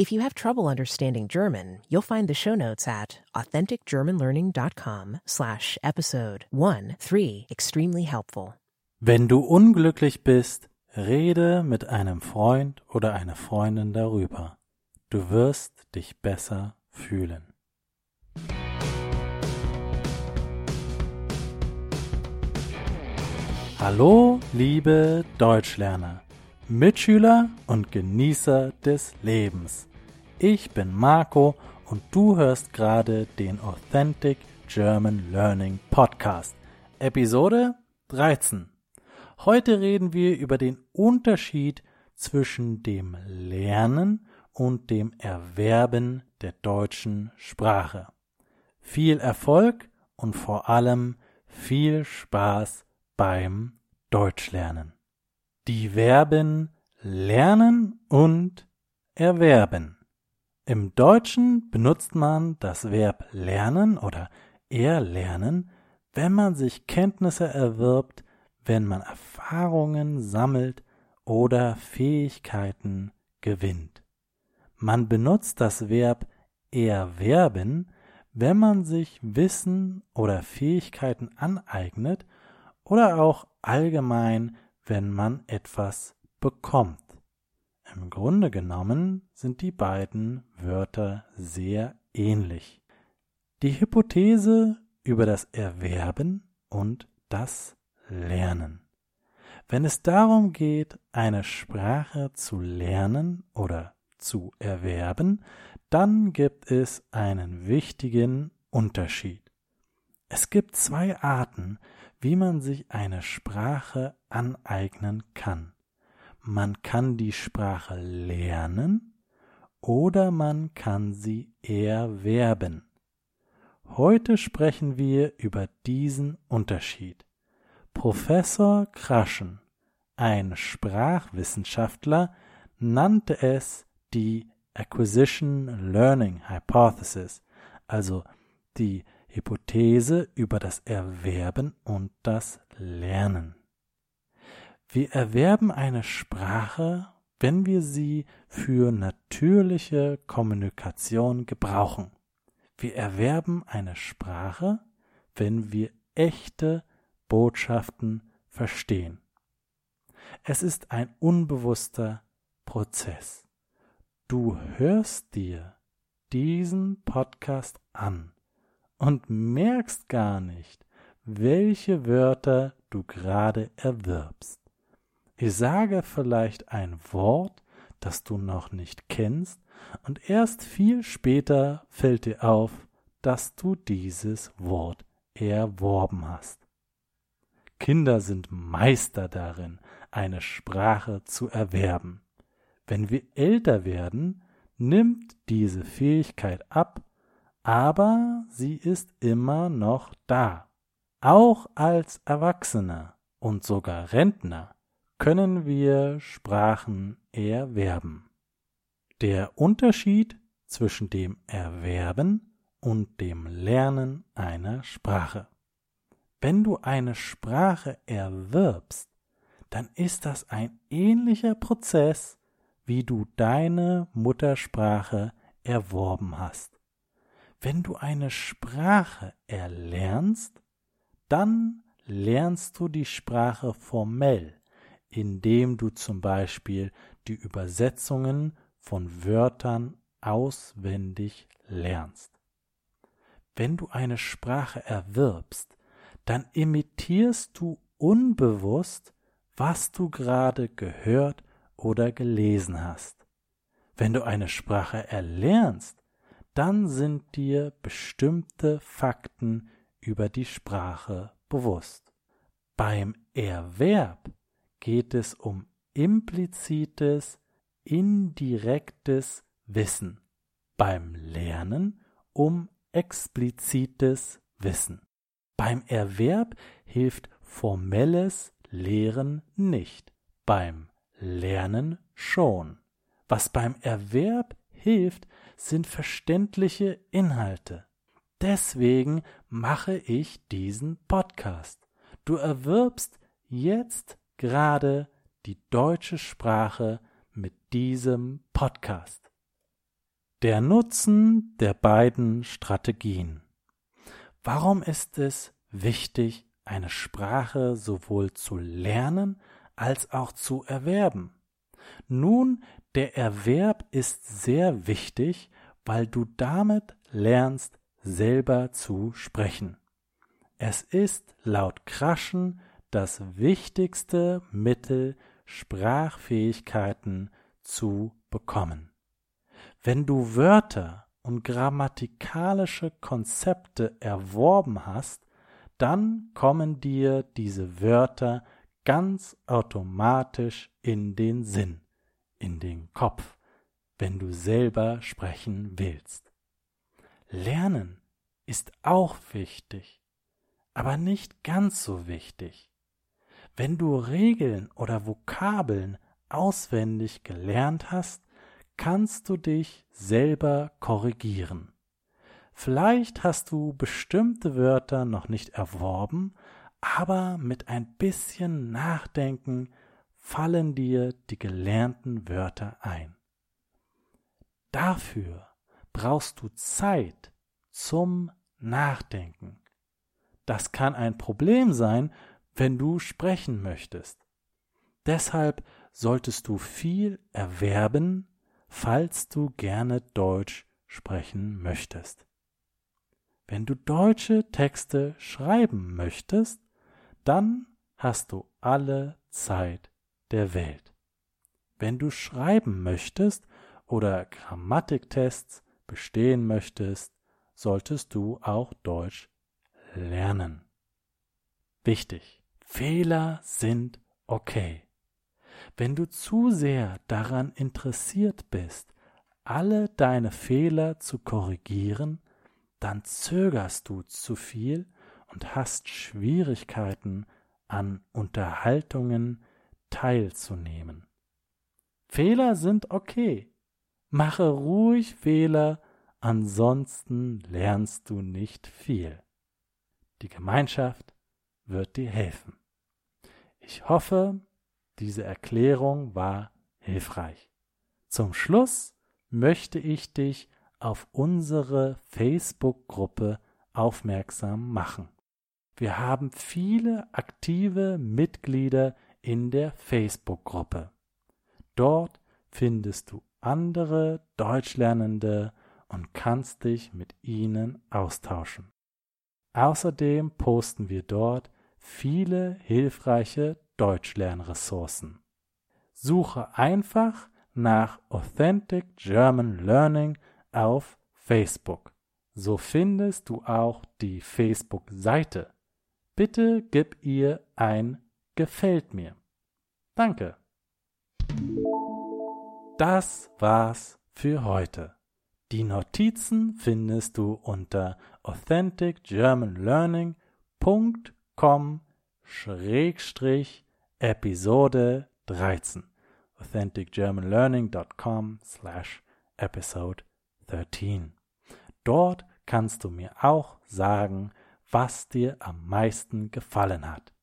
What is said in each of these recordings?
If you have trouble understanding German, you'll find the show notes at authenticgermanlearning.com slash episode 1-3 extremely helpful. Wenn du unglücklich bist, rede mit einem Freund oder einer Freundin darüber. Du wirst dich besser fühlen. Hallo, liebe Deutschlerner, Mitschüler und Genießer des Lebens. Ich bin Marco und du hörst gerade den Authentic German Learning Podcast, Episode 13. Heute reden wir über den Unterschied zwischen dem Lernen und dem Erwerben der deutschen Sprache. Viel Erfolg und vor allem viel Spaß beim Deutschlernen. Die Verben lernen und erwerben. Im Deutschen benutzt man das Verb lernen oder erlernen, wenn man sich Kenntnisse erwirbt, wenn man Erfahrungen sammelt oder Fähigkeiten gewinnt. Man benutzt das Verb erwerben, wenn man sich Wissen oder Fähigkeiten aneignet oder auch allgemein, wenn man etwas bekommt. Im Grunde genommen sind die beiden Wörter sehr ähnlich. Die Hypothese über das Erwerben und das Lernen. Wenn es darum geht, eine Sprache zu lernen oder zu erwerben, dann gibt es einen wichtigen Unterschied. Es gibt zwei Arten, wie man sich eine Sprache aneignen kann man kann die Sprache lernen oder man kann sie erwerben. Heute sprechen wir über diesen Unterschied. Professor Kraschen, ein Sprachwissenschaftler, nannte es die Acquisition Learning Hypothesis, also die Hypothese über das Erwerben und das Lernen. Wir erwerben eine Sprache, wenn wir sie für natürliche Kommunikation gebrauchen. Wir erwerben eine Sprache, wenn wir echte Botschaften verstehen. Es ist ein unbewusster Prozess. Du hörst dir diesen Podcast an und merkst gar nicht, welche Wörter du gerade erwirbst. Ich sage vielleicht ein Wort, das du noch nicht kennst, und erst viel später fällt dir auf, dass du dieses Wort erworben hast. Kinder sind Meister darin, eine Sprache zu erwerben. Wenn wir älter werden, nimmt diese Fähigkeit ab, aber sie ist immer noch da. Auch als Erwachsener und sogar Rentner können wir Sprachen erwerben. Der Unterschied zwischen dem Erwerben und dem Lernen einer Sprache. Wenn du eine Sprache erwirbst, dann ist das ein ähnlicher Prozess, wie du deine Muttersprache erworben hast. Wenn du eine Sprache erlernst, dann lernst du die Sprache formell indem du zum Beispiel die Übersetzungen von Wörtern auswendig lernst. Wenn du eine Sprache erwirbst, dann imitierst du unbewusst, was du gerade gehört oder gelesen hast. Wenn du eine Sprache erlernst, dann sind dir bestimmte Fakten über die Sprache bewusst. Beim Erwerb geht es um implizites, indirektes Wissen, beim Lernen um explizites Wissen. Beim Erwerb hilft formelles Lehren nicht, beim Lernen schon. Was beim Erwerb hilft, sind verständliche Inhalte. Deswegen mache ich diesen Podcast. Du erwirbst jetzt gerade die deutsche Sprache mit diesem Podcast. Der Nutzen der beiden Strategien. Warum ist es wichtig, eine Sprache sowohl zu lernen als auch zu erwerben? Nun, der Erwerb ist sehr wichtig, weil du damit lernst, selber zu sprechen. Es ist laut Kraschen das wichtigste Mittel, Sprachfähigkeiten zu bekommen. Wenn du Wörter und grammatikalische Konzepte erworben hast, dann kommen dir diese Wörter ganz automatisch in den Sinn, in den Kopf, wenn du selber sprechen willst. Lernen ist auch wichtig, aber nicht ganz so wichtig. Wenn du Regeln oder Vokabeln auswendig gelernt hast, kannst du dich selber korrigieren. Vielleicht hast du bestimmte Wörter noch nicht erworben, aber mit ein bisschen Nachdenken fallen dir die gelernten Wörter ein. Dafür brauchst du Zeit zum Nachdenken. Das kann ein Problem sein, wenn du sprechen möchtest. Deshalb solltest du viel erwerben, falls du gerne Deutsch sprechen möchtest. Wenn du deutsche Texte schreiben möchtest, dann hast du alle Zeit der Welt. Wenn du schreiben möchtest oder Grammatiktests bestehen möchtest, solltest du auch Deutsch lernen. Wichtig, Fehler sind okay. Wenn du zu sehr daran interessiert bist, alle deine Fehler zu korrigieren, dann zögerst du zu viel und hast Schwierigkeiten an Unterhaltungen teilzunehmen. Fehler sind okay. Mache ruhig Fehler, ansonsten lernst du nicht viel. Die Gemeinschaft wird dir helfen. Ich hoffe, diese Erklärung war hilfreich. Zum Schluss möchte ich dich auf unsere Facebook-Gruppe aufmerksam machen. Wir haben viele aktive Mitglieder in der Facebook-Gruppe. Dort findest du andere Deutschlernende und kannst dich mit ihnen austauschen. Außerdem posten wir dort viele hilfreiche Deutschlernressourcen. Suche einfach nach Authentic German Learning auf Facebook. So findest du auch die Facebook-Seite. Bitte gib ihr ein Gefällt mir. Danke. Das war's für heute. Die Notizen findest du unter authenticgermanlearning.com schrägstrich Episode 13 authenticgermanlearning.com slash episode 13 Dort kannst du mir auch sagen, was dir am meisten gefallen hat.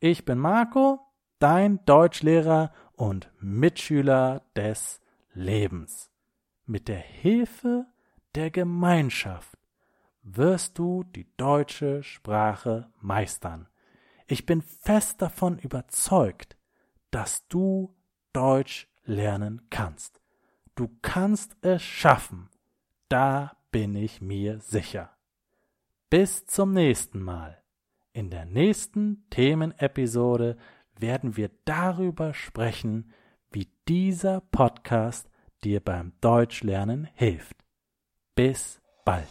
Ich bin Marco, dein Deutschlehrer und Mitschüler des Lebens. Mit der Hilfe der Gemeinschaft wirst du die deutsche Sprache meistern. Ich bin fest davon überzeugt, dass du Deutsch lernen kannst. Du kannst es schaffen. Da bin ich mir sicher. Bis zum nächsten Mal. In der nächsten Themenepisode werden wir darüber sprechen, wie dieser Podcast dir beim Deutschlernen hilft. Bis bald.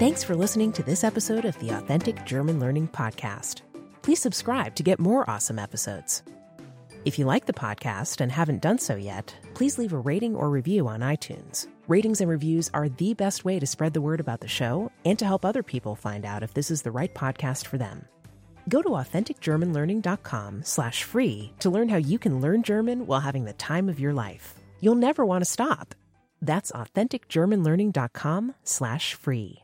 Thanks for listening to this episode of the Authentic German Learning Podcast. Please subscribe to get more awesome episodes. If you like the podcast and haven't done so yet, please leave a rating or review on iTunes. Ratings and reviews are the best way to spread the word about the show and to help other people find out if this is the right podcast for them. Go to authenticgermanlearning.com slash free to learn how you can learn German while having the time of your life. You'll never want to stop. That's authenticgermanlearning.com slash free.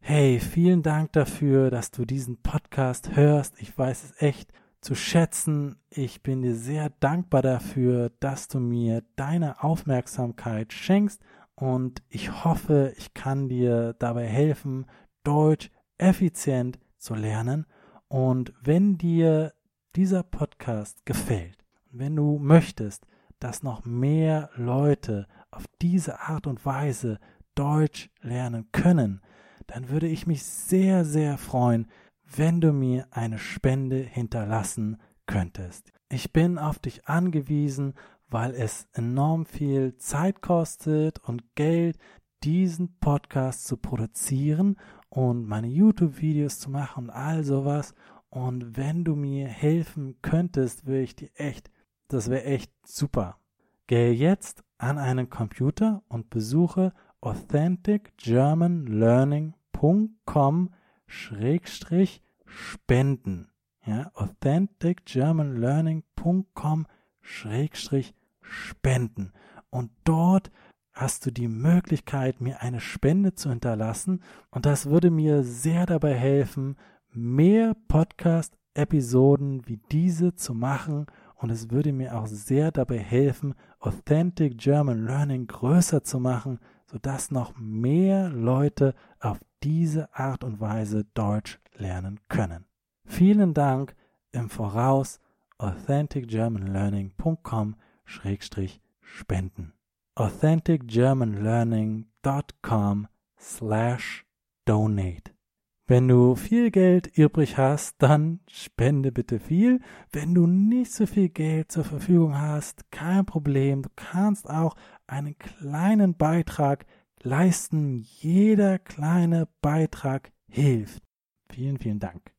Hey, vielen Dank dafür, dass du diesen Podcast hörst. Ich weiß es echt zu schätzen. Ich bin dir sehr dankbar dafür, dass du mir deine Aufmerksamkeit schenkst und ich hoffe, ich kann dir dabei helfen, Deutsch effizient zu lernen. Und wenn dir dieser Podcast gefällt, wenn du möchtest, dass noch mehr Leute auf diese Art und Weise Deutsch lernen können, dann würde ich mich sehr, sehr freuen, wenn du mir eine Spende hinterlassen könntest. Ich bin auf dich angewiesen, weil es enorm viel Zeit kostet und Geld, diesen Podcast zu produzieren und meine YouTube-Videos zu machen und all sowas. Und wenn du mir helfen könntest, würde ich dir echt, das wäre echt super. Gehe jetzt an einen Computer und besuche authenticgermanlearning.com Schrägstrich spenden. Ja, authenticgermanlearning.com Schrägstrich spenden. Und dort hast du die Möglichkeit, mir eine Spende zu hinterlassen. Und das würde mir sehr dabei helfen, mehr Podcast-Episoden wie diese zu machen. Und es würde mir auch sehr dabei helfen, Authentic German Learning größer zu machen, sodass noch mehr Leute auf diese Art und Weise Deutsch lernen können. Vielen Dank im Voraus authenticgermanlearning.com-spenden authenticgermanlearning.com slash donate wenn du viel Geld übrig hast, dann spende bitte viel. Wenn du nicht so viel Geld zur Verfügung hast, kein Problem. Du kannst auch einen kleinen Beitrag leisten. Jeder kleine Beitrag hilft. Vielen, vielen Dank.